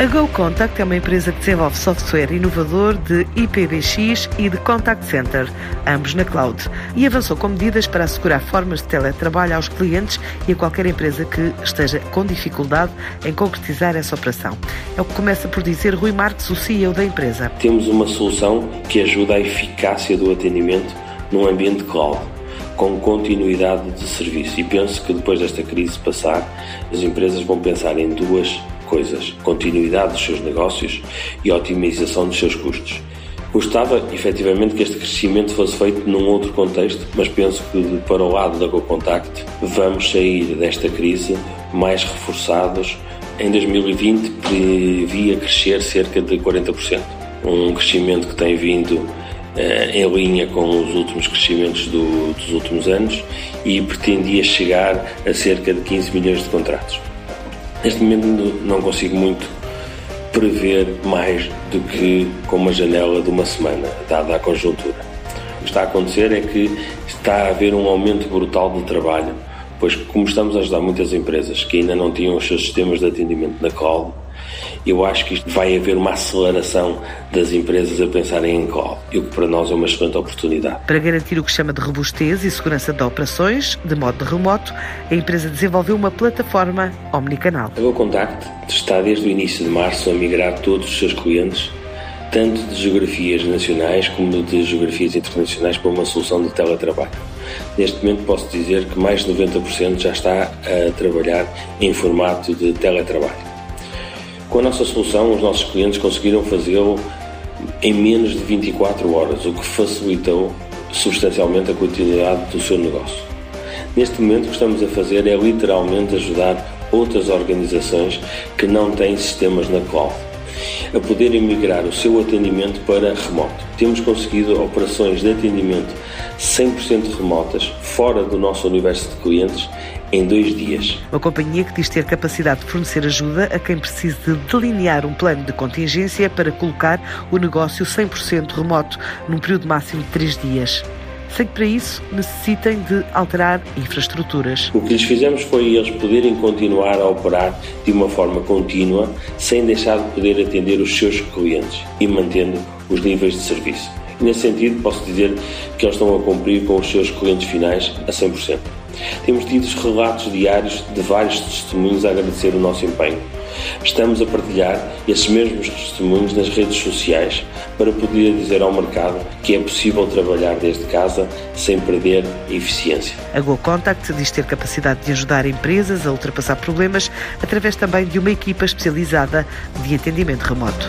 A GoContact é uma empresa que desenvolve software inovador de IPBX e de Contact Center, ambos na cloud, e avançou com medidas para assegurar formas de teletrabalho aos clientes e a qualquer empresa que esteja com dificuldade em concretizar essa operação. É o que começa por dizer Rui Marques, o CEO da empresa. Temos uma solução que ajuda a eficácia do atendimento num ambiente cloud com continuidade de serviço. E penso que depois desta crise passar, as empresas vão pensar em duas coisas: continuidade dos seus negócios e otimização dos seus custos. Gostava, efetivamente, que este crescimento fosse feito num outro contexto, mas penso que, para o lado da GoContact, vamos sair desta crise mais reforçados. Em 2020, previa crescer cerca de 40%, um crescimento que tem vindo eh, em linha com os últimos crescimentos do, dos últimos anos e pretendia chegar a cerca de 15 milhões de contratos. Neste momento não consigo muito prever mais do que com uma janela de uma semana, dada a conjuntura. O que está a acontecer é que está a haver um aumento brutal de trabalho, pois como estamos a ajudar muitas empresas que ainda não tinham os seus sistemas de atendimento na cloud, eu acho que isto vai haver uma aceleração das empresas a pensarem em cloud, e o que para nós é uma excelente oportunidade. Para garantir o que chama de robustez e segurança de operações, de modo remoto, a empresa desenvolveu uma plataforma omnicanal. A GoContact está desde o início de março a migrar todos os seus clientes tanto de geografias nacionais como de geografias internacionais para uma solução de teletrabalho. Neste momento posso dizer que mais de 90% já está a trabalhar em formato de teletrabalho. Com a nossa solução, os nossos clientes conseguiram fazê-lo em menos de 24 horas, o que facilitou substancialmente a continuidade do seu negócio. Neste momento, o que estamos a fazer é literalmente ajudar outras organizações que não têm sistemas na cloud a poderem migrar o seu atendimento para remoto. Temos conseguido operações de atendimento 100% remotas, fora do nosso universo de clientes, em dois dias. Uma companhia que diz ter capacidade de fornecer ajuda a quem precise de delinear um plano de contingência para colocar o negócio 100% remoto, num período máximo de três dias sem que para isso necessitem de alterar infraestruturas. O que lhes fizemos foi eles poderem continuar a operar de uma forma contínua, sem deixar de poder atender os seus clientes e mantendo os níveis de serviço. nesse sentido, posso dizer que eles estão a cumprir com os seus clientes finais a 100%. Temos tido relatos diários de vários testemunhos a agradecer o nosso empenho. Estamos a partilhar esses mesmos testemunhos nas redes sociais para poder dizer ao mercado que é possível trabalhar desde casa sem perder eficiência. A GoContact diz ter capacidade de ajudar empresas a ultrapassar problemas através também de uma equipa especializada de atendimento remoto.